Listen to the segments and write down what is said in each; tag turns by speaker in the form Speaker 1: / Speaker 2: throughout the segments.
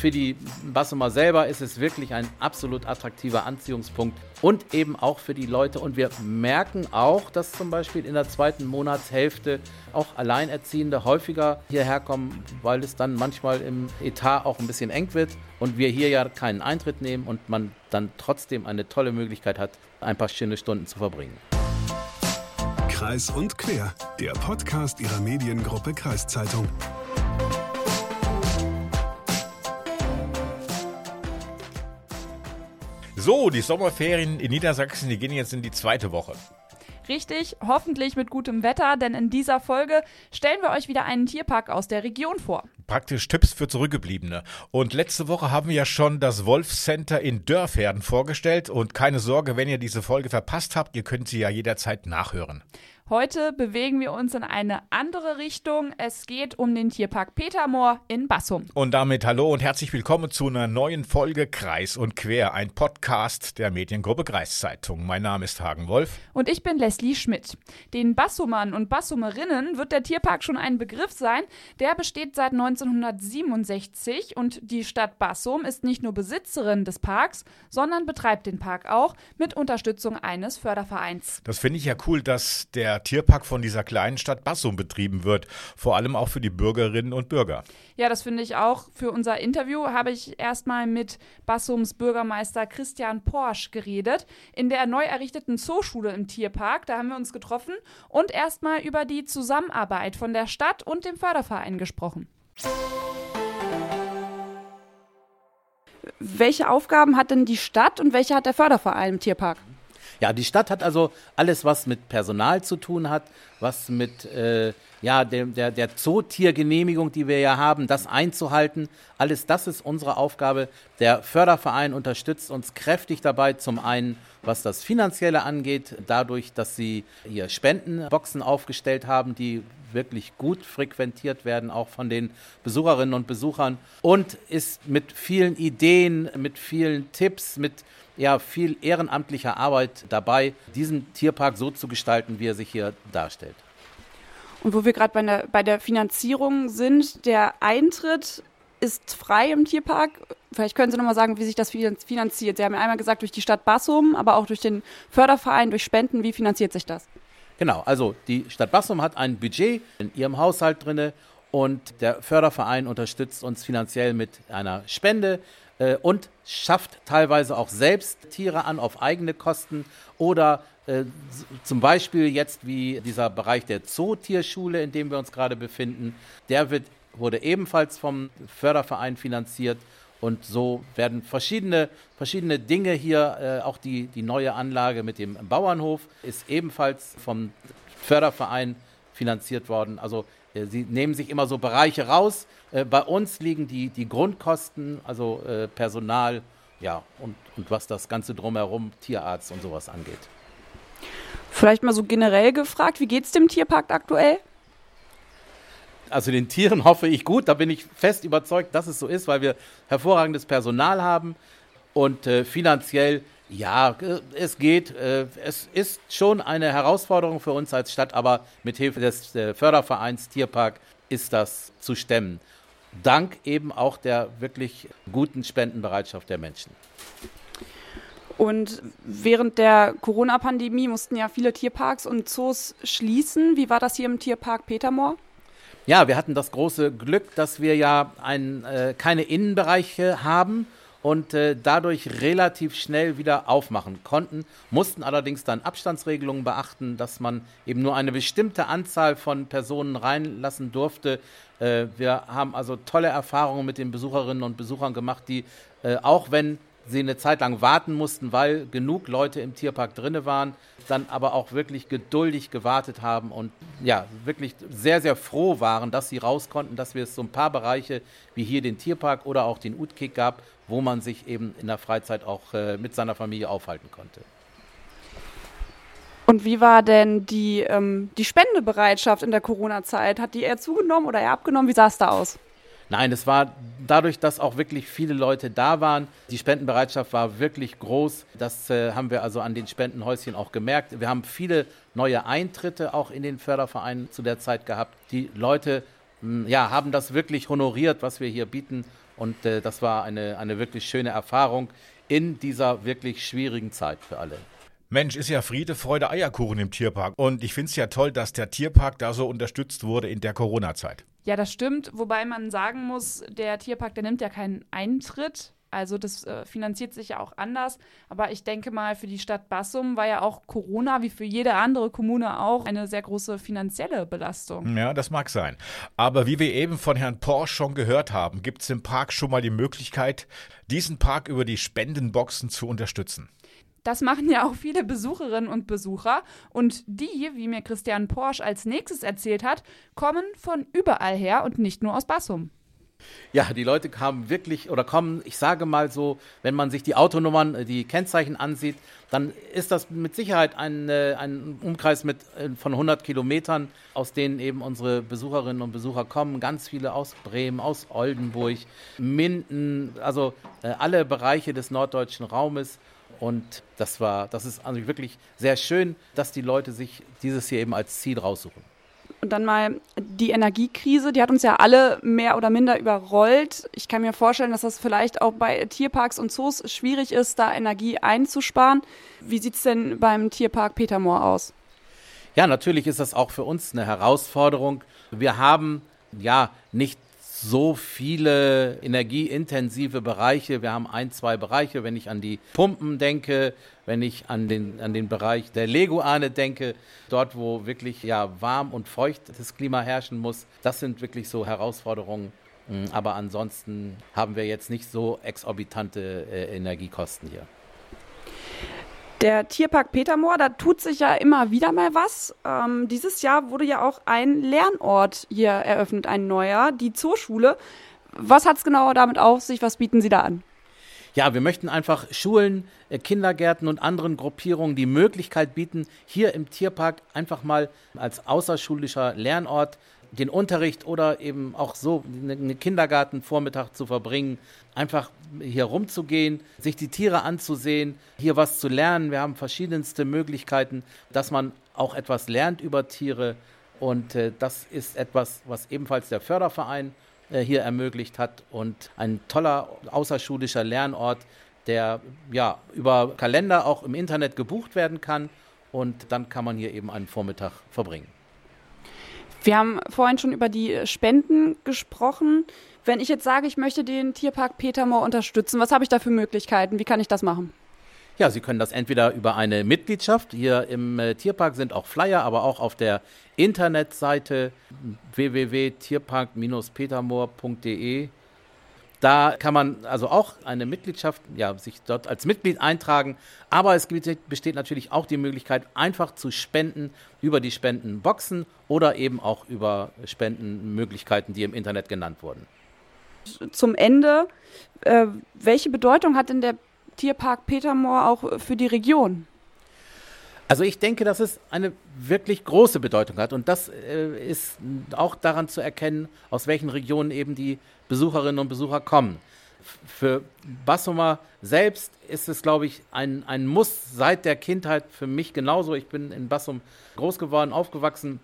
Speaker 1: für die Bassumer selber ist es wirklich ein absolut attraktiver Anziehungspunkt und eben auch für die Leute. Und wir merken auch, dass zum Beispiel in der zweiten Monatshälfte auch Alleinerziehende häufiger hierher kommen, weil es dann manchmal im Etat auch ein bisschen eng wird und wir hier ja keinen Eintritt nehmen und man dann trotzdem eine tolle Möglichkeit hat, ein paar schöne Stunden zu verbringen.
Speaker 2: Kreis und Quer, der Podcast Ihrer Mediengruppe Kreiszeitung.
Speaker 3: So, die Sommerferien in Niedersachsen, die gehen jetzt in die zweite Woche.
Speaker 4: Richtig, hoffentlich mit gutem Wetter, denn in dieser Folge stellen wir euch wieder einen Tierpark aus der Region vor.
Speaker 3: Praktisch Tipps für Zurückgebliebene. Und letzte Woche haben wir ja schon das Wolfcenter in Dörferden vorgestellt. Und keine Sorge, wenn ihr diese Folge verpasst habt, ihr könnt sie ja jederzeit nachhören.
Speaker 4: Heute bewegen wir uns in eine andere Richtung. Es geht um den Tierpark Petermoor in Bassum.
Speaker 3: Und damit hallo und herzlich willkommen zu einer neuen Folge Kreis und Quer, ein Podcast der Mediengruppe Kreiszeitung. Mein Name ist Hagen Wolf.
Speaker 4: Und ich bin Leslie Schmidt. Den Bassumern und Bassumerinnen wird der Tierpark schon ein Begriff sein. Der besteht seit 1967 und die Stadt Bassum ist nicht nur Besitzerin des Parks, sondern betreibt den Park auch mit Unterstützung eines Fördervereins.
Speaker 3: Das finde ich ja cool, dass der Tierpark von dieser kleinen Stadt Bassum betrieben wird. Vor allem auch für die Bürgerinnen und Bürger.
Speaker 4: Ja, das finde ich auch. Für unser Interview habe ich erstmal mit Bassums Bürgermeister Christian Porsch geredet. In der neu errichteten Zooschule im Tierpark, da haben wir uns getroffen und erstmal über die Zusammenarbeit von der Stadt und dem Förderverein gesprochen. Welche Aufgaben hat denn die Stadt und welche hat der Förderverein im Tierpark?
Speaker 1: Ja, die Stadt hat also alles, was mit Personal zu tun hat, was mit äh, ja, der, der, der Zootiergenehmigung, die wir ja haben, das einzuhalten. Alles das ist unsere Aufgabe. Der Förderverein unterstützt uns kräftig dabei, zum einen, was das Finanzielle angeht, dadurch, dass sie hier Spendenboxen aufgestellt haben, die wirklich gut frequentiert werden, auch von den Besucherinnen und Besuchern. Und ist mit vielen Ideen, mit vielen Tipps, mit ja, viel ehrenamtlicher Arbeit dabei, diesen Tierpark so zu gestalten, wie er sich hier darstellt.
Speaker 4: Und wo wir gerade bei der, bei der Finanzierung sind, der Eintritt ist frei im Tierpark. Vielleicht können Sie noch mal sagen, wie sich das finanziert. Sie haben ja einmal gesagt, durch die Stadt Bassum, aber auch durch den Förderverein, durch Spenden. Wie finanziert sich das?
Speaker 1: Genau, also die Stadt Bassum hat ein Budget in ihrem Haushalt drinne und der Förderverein unterstützt uns finanziell mit einer Spende äh, und schafft teilweise auch selbst Tiere an auf eigene Kosten oder äh, zum Beispiel jetzt wie dieser Bereich der Zootierschule, in dem wir uns gerade befinden, der wird, wurde ebenfalls vom Förderverein finanziert. Und so werden verschiedene, verschiedene Dinge hier, äh, auch die, die neue Anlage mit dem Bauernhof ist ebenfalls vom Förderverein finanziert worden. Also äh, sie nehmen sich immer so Bereiche raus. Äh, bei uns liegen die, die Grundkosten, also äh, Personal, ja, und, und was das Ganze drumherum, Tierarzt und sowas angeht.
Speaker 4: Vielleicht mal so generell gefragt, wie geht es dem Tierpark aktuell?
Speaker 1: Also den Tieren hoffe ich gut, da bin ich fest überzeugt, dass es so ist, weil wir hervorragendes Personal haben und äh, finanziell ja, äh, es geht. Äh, es ist schon eine Herausforderung für uns als Stadt, aber mit Hilfe des Fördervereins Tierpark ist das zu stemmen. Dank eben auch der wirklich guten Spendenbereitschaft der Menschen.
Speaker 4: Und während der Corona-Pandemie mussten ja viele Tierparks und Zoos schließen. Wie war das hier im Tierpark Petermoor?
Speaker 1: Ja, wir hatten das große Glück, dass wir ja ein, äh, keine Innenbereiche haben und äh, dadurch relativ schnell wieder aufmachen konnten, mussten allerdings dann Abstandsregelungen beachten, dass man eben nur eine bestimmte Anzahl von Personen reinlassen durfte. Äh, wir haben also tolle Erfahrungen mit den Besucherinnen und Besuchern gemacht, die äh, auch wenn sie eine Zeit lang warten mussten, weil genug Leute im Tierpark drinne waren, dann aber auch wirklich geduldig gewartet haben und ja, wirklich sehr, sehr froh waren, dass sie raus konnten, dass wir es so ein paar Bereiche wie hier den Tierpark oder auch den Utkik gab, wo man sich eben in der Freizeit auch äh, mit seiner Familie aufhalten konnte.
Speaker 4: Und wie war denn die, ähm, die Spendebereitschaft in der Corona-Zeit? Hat die eher zugenommen oder eher abgenommen? Wie sah es da aus?
Speaker 1: Nein, es war dadurch, dass auch wirklich viele Leute da waren. Die Spendenbereitschaft war wirklich groß. Das äh, haben wir also an den Spendenhäuschen auch gemerkt. Wir haben viele neue Eintritte auch in den Förderverein zu der Zeit gehabt. Die Leute mh, ja, haben das wirklich honoriert, was wir hier bieten. Und äh, das war eine, eine wirklich schöne Erfahrung in dieser wirklich schwierigen Zeit für alle.
Speaker 3: Mensch, ist ja Friede, Freude, Eierkuchen im Tierpark. Und ich finde es ja toll, dass der Tierpark da so unterstützt wurde in der Corona-Zeit.
Speaker 4: Ja, das stimmt. Wobei man sagen muss, der Tierpark, der nimmt ja keinen Eintritt. Also das äh, finanziert sich ja auch anders. Aber ich denke mal, für die Stadt Bassum war ja auch Corona, wie für jede andere Kommune auch, eine sehr große finanzielle Belastung.
Speaker 3: Ja, das mag sein. Aber wie wir eben von Herrn Porsche schon gehört haben, gibt es im Park schon mal die Möglichkeit, diesen Park über die Spendenboxen zu unterstützen.
Speaker 4: Das machen ja auch viele Besucherinnen und Besucher. Und die, wie mir Christian Porsche als nächstes erzählt hat, kommen von überall her und nicht nur aus Bassum.
Speaker 1: Ja, die Leute kamen wirklich oder kommen, ich sage mal so, wenn man sich die Autonummern, äh, die Kennzeichen ansieht, dann ist das mit Sicherheit ein, äh, ein Umkreis mit, äh, von 100 Kilometern, aus denen eben unsere Besucherinnen und Besucher kommen. Ganz viele aus Bremen, aus Oldenburg, Minden, also alle Bereiche des norddeutschen Raumes. Und das war, das ist also wirklich sehr schön, dass die Leute sich dieses hier eben als Ziel raussuchen.
Speaker 5: Und dann mal die Energiekrise, die hat uns ja alle mehr oder minder überrollt. Ich kann mir vorstellen, dass das vielleicht auch bei Tierparks und Zoos schwierig ist, da Energie einzusparen. Wie sieht es denn beim Tierpark Petermoor aus?
Speaker 1: Ja, natürlich ist das auch für uns eine Herausforderung. Wir haben ja nicht so viele energieintensive Bereiche. Wir haben ein, zwei Bereiche, wenn ich an die Pumpen denke, wenn ich an den, an den Bereich der Leguane denke, dort, wo wirklich ja, warm und feucht das Klima herrschen muss. Das sind wirklich so Herausforderungen. Mm, aber ansonsten haben wir jetzt nicht so exorbitante äh, Energiekosten hier.
Speaker 5: Der Tierpark Petermoor, da tut sich ja immer wieder mal was. Ähm, dieses Jahr wurde ja auch ein Lernort hier eröffnet, ein neuer, die Zooschule. Was hat es genau damit auf sich? Was bieten Sie da an?
Speaker 1: Ja, wir möchten einfach Schulen, äh, Kindergärten und anderen Gruppierungen die Möglichkeit bieten, hier im Tierpark einfach mal als außerschulischer Lernort den Unterricht oder eben auch so einen Kindergartenvormittag zu verbringen, einfach hier rumzugehen, sich die Tiere anzusehen, hier was zu lernen. Wir haben verschiedenste Möglichkeiten, dass man auch etwas lernt über Tiere. Und äh, das ist etwas, was ebenfalls der Förderverein äh, hier ermöglicht hat und ein toller außerschulischer Lernort, der ja über Kalender auch im Internet gebucht werden kann. Und dann kann man hier eben einen Vormittag verbringen.
Speaker 5: Wir haben vorhin schon über die Spenden gesprochen. Wenn ich jetzt sage, ich möchte den Tierpark Petermoor unterstützen, was habe ich da für Möglichkeiten? Wie kann ich das machen?
Speaker 1: Ja, Sie können das entweder über eine Mitgliedschaft, hier im äh, Tierpark sind auch Flyer, aber auch auf der Internetseite www.tierpark-petermoor.de da kann man also auch eine Mitgliedschaft, ja, sich dort als Mitglied eintragen. Aber es besteht natürlich auch die Möglichkeit, einfach zu spenden über die Spendenboxen oder eben auch über Spendenmöglichkeiten, die im Internet genannt wurden.
Speaker 5: Zum Ende, äh, welche Bedeutung hat denn der Tierpark Petermoor auch für die Region?
Speaker 1: Also ich denke, dass es eine wirklich große Bedeutung hat und das äh, ist auch daran zu erkennen, aus welchen Regionen eben die Besucherinnen und Besucher kommen. Für Bassumer selbst ist es, glaube ich, ein, ein Muss seit der Kindheit für mich genauso. Ich bin in Bassum groß geworden, aufgewachsen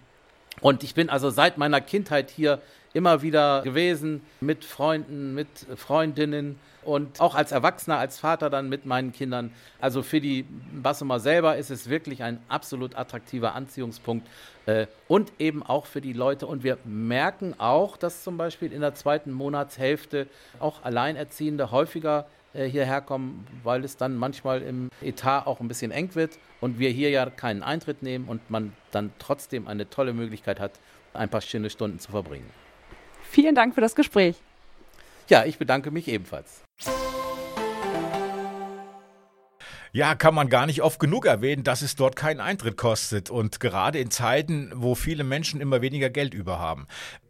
Speaker 1: und ich bin also seit meiner Kindheit hier immer wieder gewesen mit Freunden, mit Freundinnen und auch als Erwachsener, als Vater dann mit meinen Kindern. Also für die Bassumer selber ist es wirklich ein absolut attraktiver Anziehungspunkt äh, und eben auch für die Leute. Und wir merken auch, dass zum Beispiel in der zweiten Monatshälfte auch Alleinerziehende häufiger äh, hierher kommen, weil es dann manchmal im Etat auch ein bisschen eng wird und wir hier ja keinen Eintritt nehmen und man dann trotzdem eine tolle Möglichkeit hat, ein paar schöne Stunden zu verbringen.
Speaker 5: Vielen Dank für das Gespräch.
Speaker 1: Ja, ich bedanke mich ebenfalls.
Speaker 3: Ja, kann man gar nicht oft genug erwähnen, dass es dort keinen Eintritt kostet und gerade in Zeiten, wo viele Menschen immer weniger Geld über haben.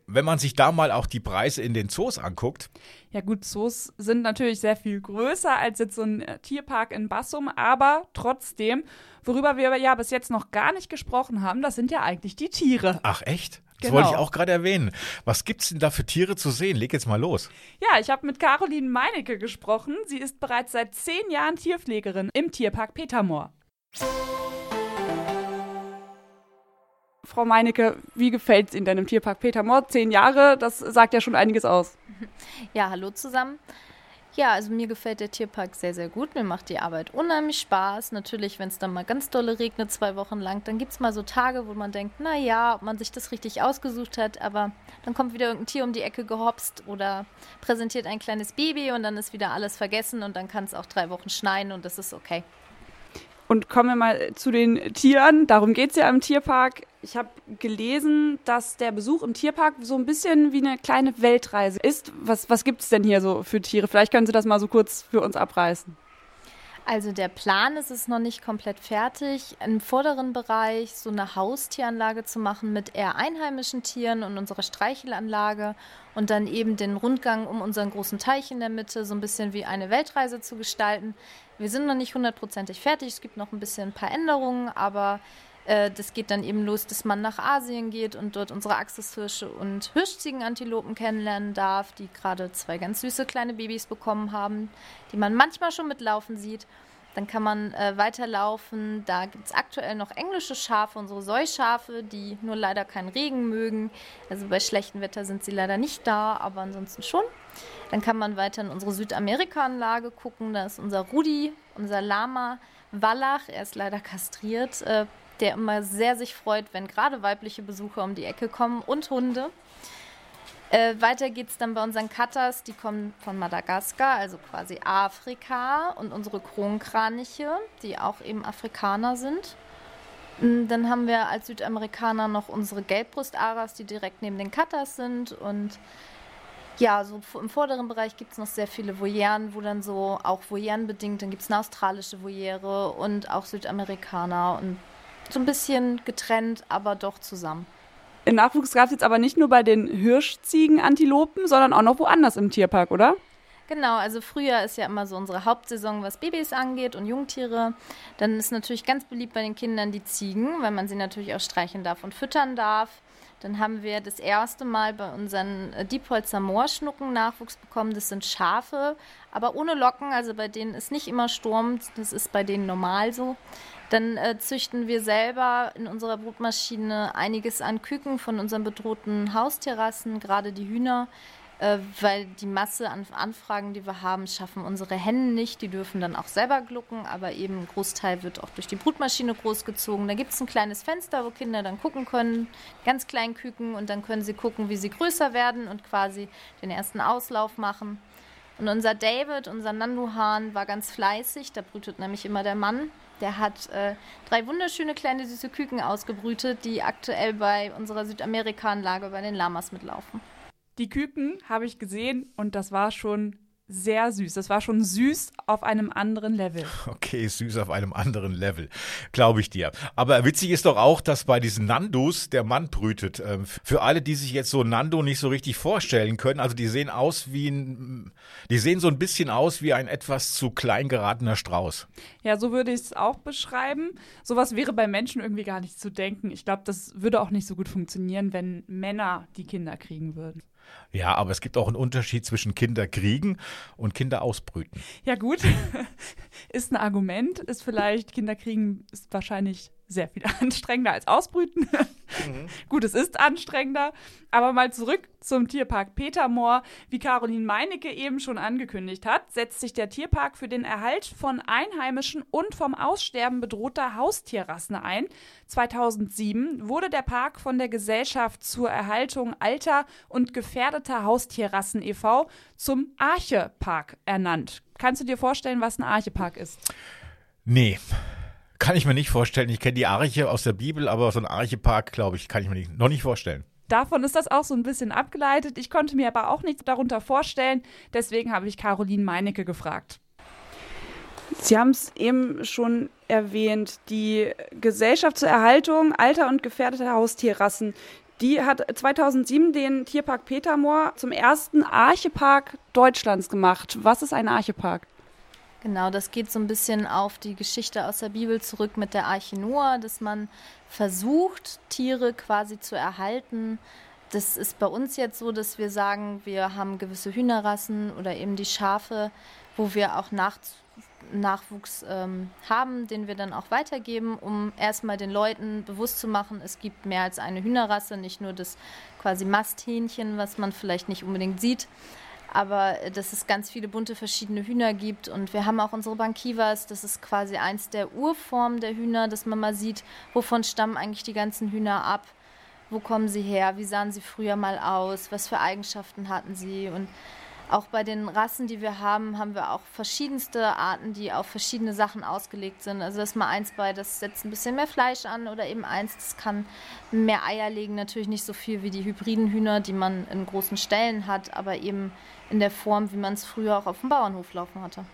Speaker 3: Wenn man sich da mal auch die Preise in den Zoos anguckt.
Speaker 4: Ja gut, Zoos sind natürlich sehr viel größer als jetzt so ein äh, Tierpark in Bassum, aber trotzdem, worüber wir ja bis jetzt noch gar nicht gesprochen haben, das sind ja eigentlich die Tiere.
Speaker 3: Ach echt? Das genau. wollte ich auch gerade erwähnen. Was gibt es denn da für Tiere zu sehen? Leg jetzt mal los.
Speaker 4: Ja, ich habe mit Caroline Meinecke gesprochen. Sie ist bereits seit zehn Jahren Tierpflegerin im Tierpark Petermoor.
Speaker 5: Frau Meinecke, wie gefällt es Ihnen denn im Tierpark Peter Mohr? Zehn Jahre, das sagt ja schon einiges aus.
Speaker 6: Ja, hallo zusammen. Ja, also mir gefällt der Tierpark sehr, sehr gut. Mir macht die Arbeit unheimlich Spaß. Natürlich, wenn es dann mal ganz dolle regnet, zwei Wochen lang, dann gibt es mal so Tage, wo man denkt, na ja, ob man sich das richtig ausgesucht hat, aber dann kommt wieder irgendein Tier um die Ecke gehopst oder präsentiert ein kleines Baby und dann ist wieder alles vergessen und dann kann es auch drei Wochen schneien und das ist okay.
Speaker 5: Und kommen wir mal zu den Tieren. Darum geht es ja im Tierpark. Ich habe gelesen, dass der Besuch im Tierpark so ein bisschen wie eine kleine Weltreise ist. Was, was gibt es denn hier so für Tiere? Vielleicht können Sie das mal so kurz für uns abreißen.
Speaker 6: Also der Plan ist es noch nicht komplett fertig, im vorderen Bereich so eine Haustieranlage zu machen mit eher einheimischen Tieren und unserer Streichelanlage und dann eben den Rundgang um unseren großen Teich in der Mitte so ein bisschen wie eine Weltreise zu gestalten. Wir sind noch nicht hundertprozentig fertig, es gibt noch ein bisschen ein paar Änderungen, aber äh, das geht dann eben los, dass man nach Asien geht und dort unsere Axishirsche und Hirschziegenantilopen kennenlernen darf, die gerade zwei ganz süße kleine Babys bekommen haben, die man manchmal schon mitlaufen sieht. Dann kann man äh, weiterlaufen. Da gibt es aktuell noch englische Schafe, unsere Säuschafe, die nur leider keinen Regen mögen. Also bei schlechtem Wetter sind sie leider nicht da, aber ansonsten schon. Dann kann man weiter in unsere Südamerika-Anlage gucken. Da ist unser Rudi, unser Lama Wallach. Er ist leider kastriert. Äh, der immer sehr sich freut, wenn gerade weibliche Besucher um die Ecke kommen und Hunde. Äh, weiter geht es dann bei unseren Cutters, die kommen von Madagaskar, also quasi Afrika, und unsere Kronkraniche, die auch eben Afrikaner sind. Mm, dann haben wir als Südamerikaner noch unsere Gelbbrust-Aras, die direkt neben den Cutters sind. Und ja, so im vorderen Bereich gibt es noch sehr viele Voyeren, wo dann so auch Voyeren bedingt, dann gibt es eine australische Voyere und auch Südamerikaner und so ein bisschen getrennt, aber doch zusammen.
Speaker 5: Nachwuchs gab es jetzt aber nicht nur bei den Hirschziegen-Antilopen, sondern auch noch woanders im Tierpark, oder?
Speaker 6: Genau, also Frühjahr ist ja immer so unsere Hauptsaison, was Babys angeht und Jungtiere. Dann ist natürlich ganz beliebt bei den Kindern die Ziegen, weil man sie natürlich auch streicheln darf und füttern darf. Dann haben wir das erste Mal bei unseren äh, Diepholzer Moorschnucken Nachwuchs bekommen. Das sind Schafe, aber ohne Locken. Also bei denen ist nicht immer Sturm. Das ist bei denen normal so. Dann äh, züchten wir selber in unserer Brutmaschine einiges an Küken von unseren bedrohten Haustierrassen, gerade die Hühner, äh, weil die Masse an Anfragen, die wir haben, schaffen unsere Hennen nicht. Die dürfen dann auch selber glucken, aber eben ein Großteil wird auch durch die Brutmaschine großgezogen. Da gibt es ein kleines Fenster, wo Kinder dann gucken können, ganz klein Küken, und dann können sie gucken, wie sie größer werden und quasi den ersten Auslauf machen. Und unser David, unser Nanduhahn, war ganz fleißig. Da brütet nämlich immer der Mann. Der hat äh, drei wunderschöne kleine süße Küken ausgebrütet, die aktuell bei unserer Südamerika-Anlage bei den Lamas mitlaufen.
Speaker 5: Die Küken habe ich gesehen und das war schon sehr süß. Das war schon süß auf einem anderen Level.
Speaker 3: Okay, süß auf einem anderen Level, glaube ich dir. Aber witzig ist doch auch, dass bei diesen Nandos der Mann brütet. Ähm, für alle, die sich jetzt so Nando nicht so richtig vorstellen können, also die sehen aus wie ein, die sehen so ein bisschen aus wie ein etwas zu klein geratener Strauß.
Speaker 5: Ja, so würde ich es auch beschreiben. Sowas wäre bei Menschen irgendwie gar nicht zu denken. Ich glaube, das würde auch nicht so gut funktionieren, wenn Männer die Kinder kriegen würden.
Speaker 3: Ja, aber es gibt auch einen Unterschied zwischen Kinder kriegen und Kinder ausbrüten.
Speaker 5: Ja, gut. ist ein Argument. Ist vielleicht, Kinder kriegen ist wahrscheinlich sehr viel anstrengender als Ausbrüten. Mhm. Gut, es ist anstrengender. Aber mal zurück zum Tierpark Petermoor. Wie Caroline Meinecke eben schon angekündigt hat, setzt sich der Tierpark für den Erhalt von einheimischen und vom Aussterben bedrohter Haustierrassen ein. 2007 wurde der Park von der Gesellschaft zur Erhaltung alter und gefährdeter Haustierrassen e.V. zum Arche-Park ernannt. Kannst du dir vorstellen, was ein Arche-Park ist?
Speaker 3: Nee. Kann ich mir nicht vorstellen. Ich kenne die Arche aus der Bibel, aber so ein Archepark, glaube ich, kann ich mir nicht, noch nicht vorstellen.
Speaker 5: Davon ist das auch so ein bisschen abgeleitet. Ich konnte mir aber auch nichts darunter vorstellen. Deswegen habe ich Caroline Meinecke gefragt. Sie haben es eben schon erwähnt, die Gesellschaft zur Erhaltung alter und gefährdeter Haustierrassen, die hat 2007 den Tierpark Petermoor zum ersten Archepark Deutschlands gemacht. Was ist ein Archepark?
Speaker 6: Genau, das geht so ein bisschen auf die Geschichte aus der Bibel zurück mit der Arche Noah, dass man versucht, Tiere quasi zu erhalten. Das ist bei uns jetzt so, dass wir sagen, wir haben gewisse Hühnerrassen oder eben die Schafe, wo wir auch nach, Nachwuchs ähm, haben, den wir dann auch weitergeben, um erstmal den Leuten bewusst zu machen, es gibt mehr als eine Hühnerrasse, nicht nur das quasi Masthähnchen, was man vielleicht nicht unbedingt sieht, aber äh, dass es ganz viele bunte verschiedene Hühner gibt. Und wir haben auch unsere Bankivas, das ist quasi eins der Urformen der Hühner, dass man mal sieht, wovon stammen eigentlich die ganzen Hühner ab, wo kommen sie her, wie sahen sie früher mal aus, was für Eigenschaften hatten sie? Und auch bei den Rassen, die wir haben, haben wir auch verschiedenste Arten, die auf verschiedene Sachen ausgelegt sind. Also das ist mal eins bei, das setzt ein bisschen mehr Fleisch an oder eben eins, das kann mehr Eier legen. Natürlich nicht so viel wie die hybriden Hühner, die man in großen Ställen hat, aber eben in der Form, wie man es früher auch auf dem Bauernhof laufen hatte.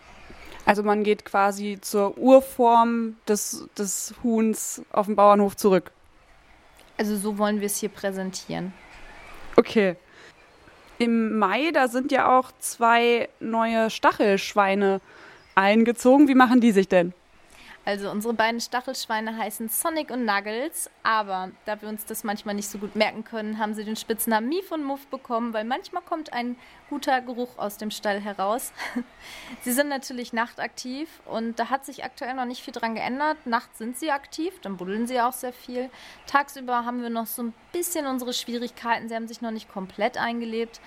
Speaker 5: Also man geht quasi zur Urform des, des Huhns auf dem Bauernhof zurück.
Speaker 6: Also so wollen wir es hier präsentieren.
Speaker 5: Okay. Im Mai, da sind ja auch zwei neue Stachelschweine eingezogen. Wie machen die sich denn?
Speaker 6: Also unsere beiden Stachelschweine heißen Sonic und Nuggles, aber da wir uns das manchmal nicht so gut merken können, haben sie den Spitznamen Mief und Muff bekommen, weil manchmal kommt ein guter Geruch aus dem Stall heraus. sie sind natürlich nachtaktiv und da hat sich aktuell noch nicht viel dran geändert. Nachts sind sie aktiv, dann buddeln sie auch sehr viel. Tagsüber haben wir noch so ein bisschen unsere Schwierigkeiten. Sie haben sich noch nicht komplett eingelebt,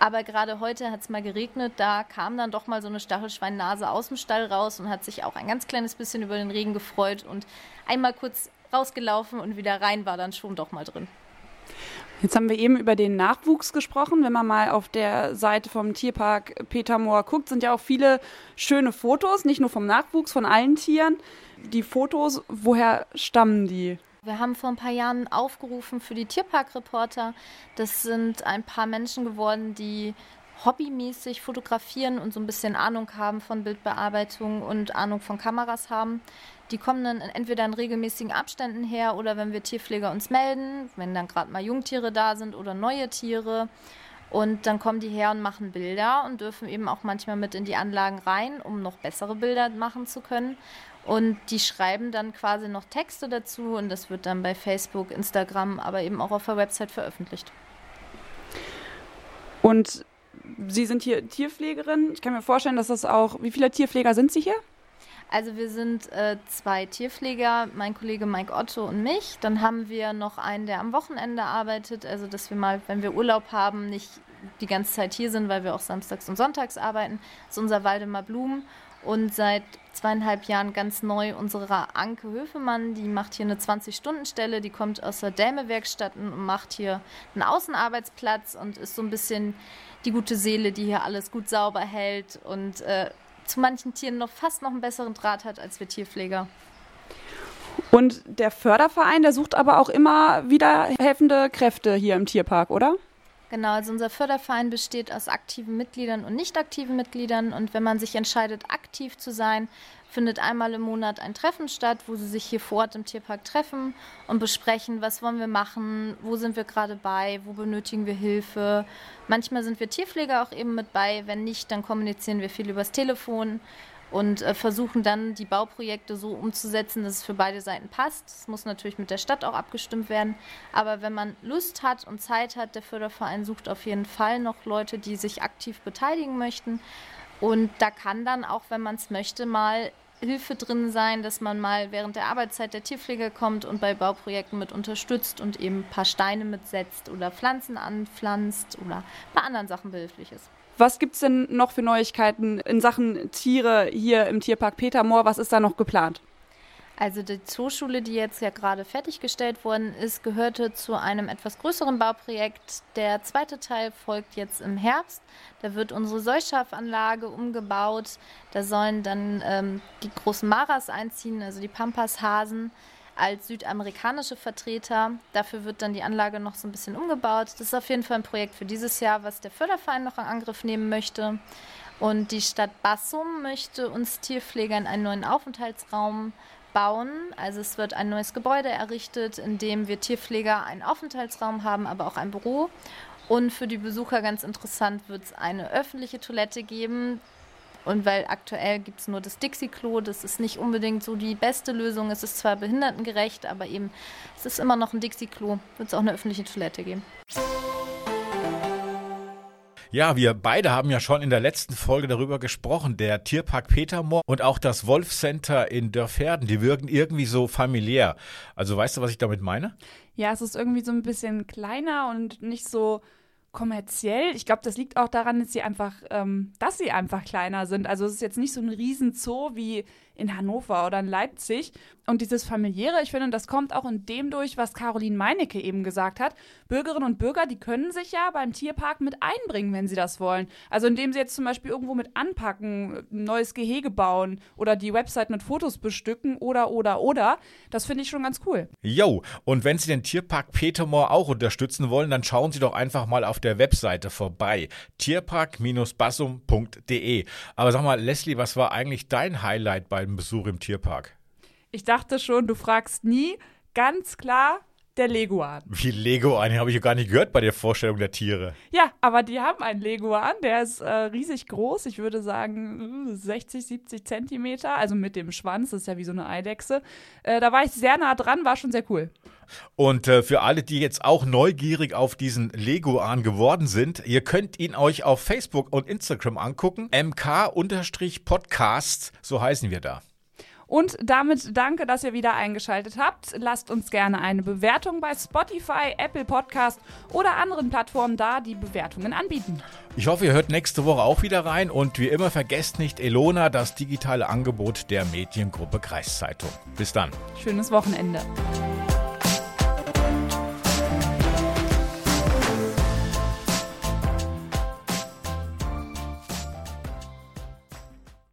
Speaker 6: aber gerade heute hat es mal geregnet, da kam dann doch mal so eine Stachelschweinnase aus dem Stall raus und hat sich auch ein ganz kleines bisschen über den Regen gefreut und einmal kurz rausgelaufen und wieder rein war dann schon doch mal drin.
Speaker 5: Jetzt haben wir eben über den Nachwuchs gesprochen. Wenn man mal auf der Seite vom Tierpark Peter Moor guckt, sind ja auch viele schöne Fotos, nicht nur vom Nachwuchs, von allen Tieren. Die Fotos, woher stammen die?
Speaker 6: Wir haben vor ein paar Jahren aufgerufen für die Tierparkreporter. Das sind ein paar Menschen geworden, die hobbymäßig fotografieren und so ein bisschen Ahnung haben von Bildbearbeitung und Ahnung von Kameras haben. Die kommen dann entweder in regelmäßigen Abständen her oder wenn wir Tierpfleger uns melden, wenn dann gerade mal Jungtiere da sind oder neue Tiere. Und dann kommen die her und machen Bilder und dürfen eben auch manchmal mit in die Anlagen rein, um noch bessere Bilder machen zu können. Und die schreiben dann quasi noch Texte dazu und das wird dann bei Facebook, Instagram, aber eben auch auf der Website veröffentlicht.
Speaker 5: Und Sie sind hier Tierpflegerin. Ich kann mir vorstellen, dass das auch. Wie viele Tierpfleger sind Sie hier?
Speaker 6: Also wir sind äh, zwei Tierpfleger, mein Kollege Mike Otto und mich. Dann haben wir noch einen, der am Wochenende arbeitet, also dass wir mal, wenn wir Urlaub haben, nicht die ganze Zeit hier sind, weil wir auch samstags und sonntags arbeiten. Das ist unser Waldemar Blum und seit zweieinhalb Jahren ganz neu unsere Anke Höfemann, die macht hier eine 20-Stunden-Stelle, die kommt aus der Dämme-Werkstatt und macht hier einen Außenarbeitsplatz und ist so ein bisschen die gute Seele, die hier alles gut sauber hält und äh, zu manchen Tieren noch fast noch einen besseren Draht hat als wir Tierpfleger.
Speaker 5: Und der Förderverein, der sucht aber auch immer wieder helfende Kräfte hier im Tierpark, oder?
Speaker 6: Genau, also unser Förderverein besteht aus aktiven Mitgliedern und nicht aktiven Mitgliedern. Und wenn man sich entscheidet, aktiv zu sein, findet einmal im Monat ein Treffen statt, wo sie sich hier vor Ort im Tierpark treffen und besprechen, was wollen wir machen, wo sind wir gerade bei, wo benötigen wir Hilfe. Manchmal sind wir Tierpfleger auch eben mit bei, wenn nicht, dann kommunizieren wir viel übers Telefon und äh, versuchen dann die Bauprojekte so umzusetzen, dass es für beide Seiten passt. Das muss natürlich mit der Stadt auch abgestimmt werden. Aber wenn man Lust hat und Zeit hat, der Förderverein sucht auf jeden Fall noch Leute, die sich aktiv beteiligen möchten. Und da kann dann auch, wenn man es möchte, mal Hilfe drin sein, dass man mal während der Arbeitszeit der Tierpflege kommt und bei Bauprojekten mit unterstützt und eben ein paar Steine mitsetzt oder Pflanzen anpflanzt oder bei anderen Sachen behilflich ist.
Speaker 5: Was gibt es denn noch für Neuigkeiten in Sachen Tiere hier im Tierpark Petermoor? Was ist da noch geplant?
Speaker 6: Also die Zooschule, die jetzt ja gerade fertiggestellt worden ist, gehörte zu einem etwas größeren Bauprojekt. Der zweite Teil folgt jetzt im Herbst. Da wird unsere Säuschafanlage umgebaut. Da sollen dann ähm, die großen Maras einziehen, also die Pampashasen als südamerikanische Vertreter. Dafür wird dann die Anlage noch so ein bisschen umgebaut. Das ist auf jeden Fall ein Projekt für dieses Jahr, was der Förderverein noch in Angriff nehmen möchte. Und die Stadt Bassum möchte uns Tierpflegern einen neuen Aufenthaltsraum bauen. Also es wird ein neues Gebäude errichtet, in dem wir Tierpfleger einen Aufenthaltsraum haben, aber auch ein Büro. Und für die Besucher ganz interessant wird es eine öffentliche Toilette geben, und weil aktuell gibt es nur das Dixie-Klo, das ist nicht unbedingt so die beste Lösung. Es ist zwar behindertengerecht, aber eben es ist immer noch ein Dixie-Klo. Wird es auch eine öffentliche Toilette geben.
Speaker 3: Ja, wir beide haben ja schon in der letzten Folge darüber gesprochen. Der Tierpark Petermoor und auch das Wolf Center in Dörferden, die wirken irgendwie so familiär. Also weißt du, was ich damit meine?
Speaker 4: Ja, es ist irgendwie so ein bisschen kleiner und nicht so kommerziell. Ich glaube, das liegt auch daran, dass sie einfach, ähm, dass sie einfach kleiner sind. Also es ist jetzt nicht so ein Riesenzoo wie in Hannover oder in Leipzig. Und dieses familiäre, ich finde, das kommt auch in dem durch, was Caroline Meinecke eben gesagt hat. Bürgerinnen und Bürger, die können sich ja beim Tierpark mit einbringen, wenn sie das wollen. Also indem sie jetzt zum Beispiel irgendwo mit anpacken, ein neues Gehege bauen oder die Website mit Fotos bestücken oder, oder, oder. Das finde ich schon ganz cool.
Speaker 3: Jo, und wenn Sie den Tierpark Petermoor auch unterstützen wollen, dann schauen Sie doch einfach mal auf der Webseite vorbei. tierpark-bassum.de. Aber sag mal, Leslie, was war eigentlich dein Highlight beim Besuch im Tierpark?
Speaker 4: Ich dachte schon, du fragst nie. Ganz klar, der Leguan.
Speaker 3: Wie Leguan? Den habe ich ja gar nicht gehört bei der Vorstellung der Tiere.
Speaker 4: Ja, aber die haben einen Leguan, der ist äh, riesig groß. Ich würde sagen 60, 70 Zentimeter. Also mit dem Schwanz, das ist ja wie so eine Eidechse. Äh, da war ich sehr nah dran, war schon sehr cool.
Speaker 3: Und äh, für alle, die jetzt auch neugierig auf diesen Leguan geworden sind, ihr könnt ihn euch auf Facebook und Instagram angucken. MK-Podcast, so heißen wir da.
Speaker 4: Und damit danke, dass ihr wieder eingeschaltet habt. Lasst uns gerne eine Bewertung bei Spotify, Apple Podcast oder anderen Plattformen da, die Bewertungen anbieten.
Speaker 3: Ich hoffe, ihr hört nächste Woche auch wieder rein und wie immer vergesst nicht Elona, das digitale Angebot der Mediengruppe Kreiszeitung. Bis dann.
Speaker 4: Schönes Wochenende.